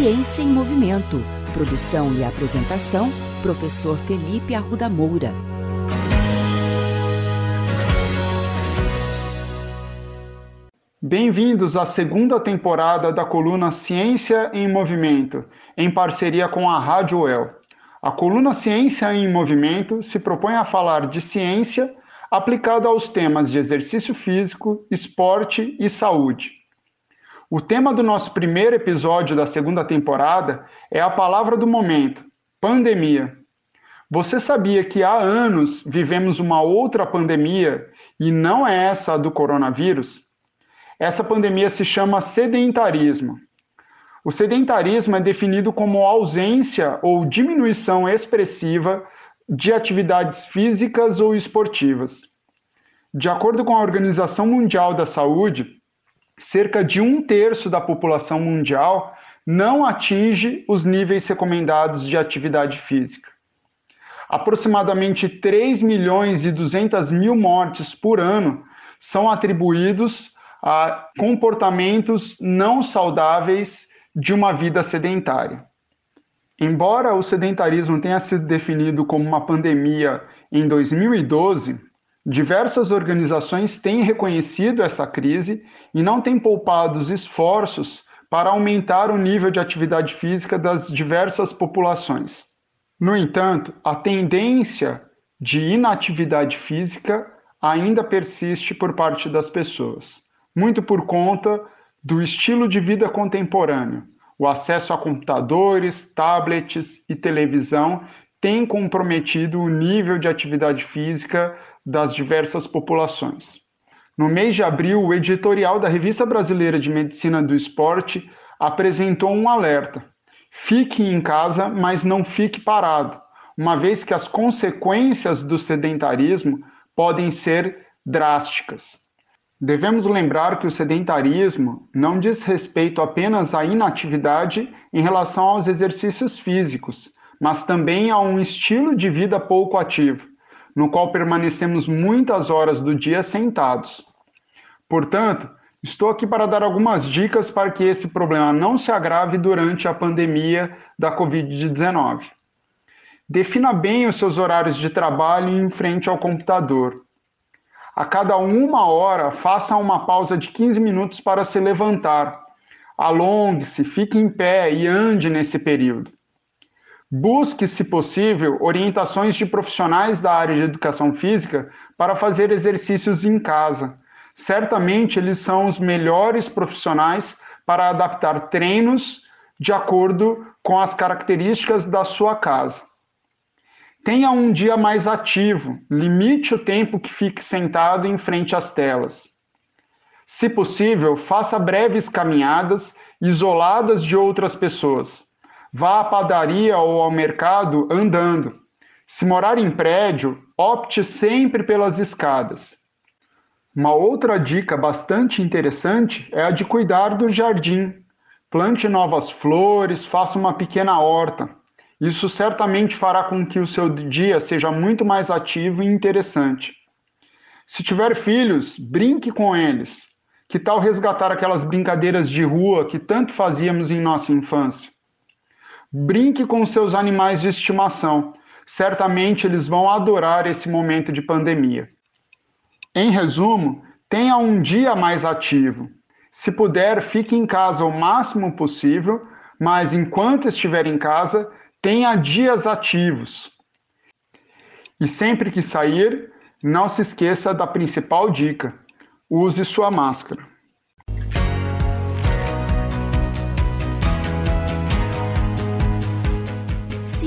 Ciência em Movimento. Produção e apresentação, professor Felipe Arruda Moura. Bem-vindos à segunda temporada da coluna Ciência em Movimento, em parceria com a Rádio UEL. A coluna Ciência em Movimento se propõe a falar de ciência aplicada aos temas de exercício físico, esporte e saúde. O tema do nosso primeiro episódio da segunda temporada é a palavra do momento: pandemia. Você sabia que há anos vivemos uma outra pandemia e não é essa a do coronavírus? Essa pandemia se chama sedentarismo. O sedentarismo é definido como ausência ou diminuição expressiva de atividades físicas ou esportivas. De acordo com a Organização Mundial da Saúde, cerca de um terço da população mundial não atinge os níveis recomendados de atividade física. Aproximadamente 3 milhões e 200 mil mortes por ano são atribuídos a comportamentos não saudáveis de uma vida sedentária. Embora o sedentarismo tenha sido definido como uma pandemia em 2012, Diversas organizações têm reconhecido essa crise e não têm poupado os esforços para aumentar o nível de atividade física das diversas populações. No entanto, a tendência de inatividade física ainda persiste por parte das pessoas, muito por conta do estilo de vida contemporâneo. O acesso a computadores, tablets e televisão tem comprometido o nível de atividade física das diversas populações. No mês de abril, o editorial da Revista Brasileira de Medicina do Esporte apresentou um alerta: fique em casa, mas não fique parado, uma vez que as consequências do sedentarismo podem ser drásticas. Devemos lembrar que o sedentarismo não diz respeito apenas à inatividade em relação aos exercícios físicos, mas também a um estilo de vida pouco ativo no qual permanecemos muitas horas do dia sentados. Portanto, estou aqui para dar algumas dicas para que esse problema não se agrave durante a pandemia da Covid-19. Defina bem os seus horários de trabalho em frente ao computador. A cada uma hora, faça uma pausa de 15 minutos para se levantar. Alongue-se, fique em pé e ande nesse período. Busque, se possível, orientações de profissionais da área de educação física para fazer exercícios em casa. Certamente eles são os melhores profissionais para adaptar treinos de acordo com as características da sua casa. Tenha um dia mais ativo, limite o tempo que fique sentado em frente às telas. Se possível, faça breves caminhadas isoladas de outras pessoas Vá à padaria ou ao mercado andando. Se morar em prédio, opte sempre pelas escadas. Uma outra dica bastante interessante é a de cuidar do jardim. Plante novas flores, faça uma pequena horta. Isso certamente fará com que o seu dia seja muito mais ativo e interessante. Se tiver filhos, brinque com eles. Que tal resgatar aquelas brincadeiras de rua que tanto fazíamos em nossa infância? Brinque com seus animais de estimação. Certamente eles vão adorar esse momento de pandemia. Em resumo, tenha um dia mais ativo. Se puder, fique em casa o máximo possível, mas enquanto estiver em casa, tenha dias ativos. E sempre que sair, não se esqueça da principal dica: use sua máscara.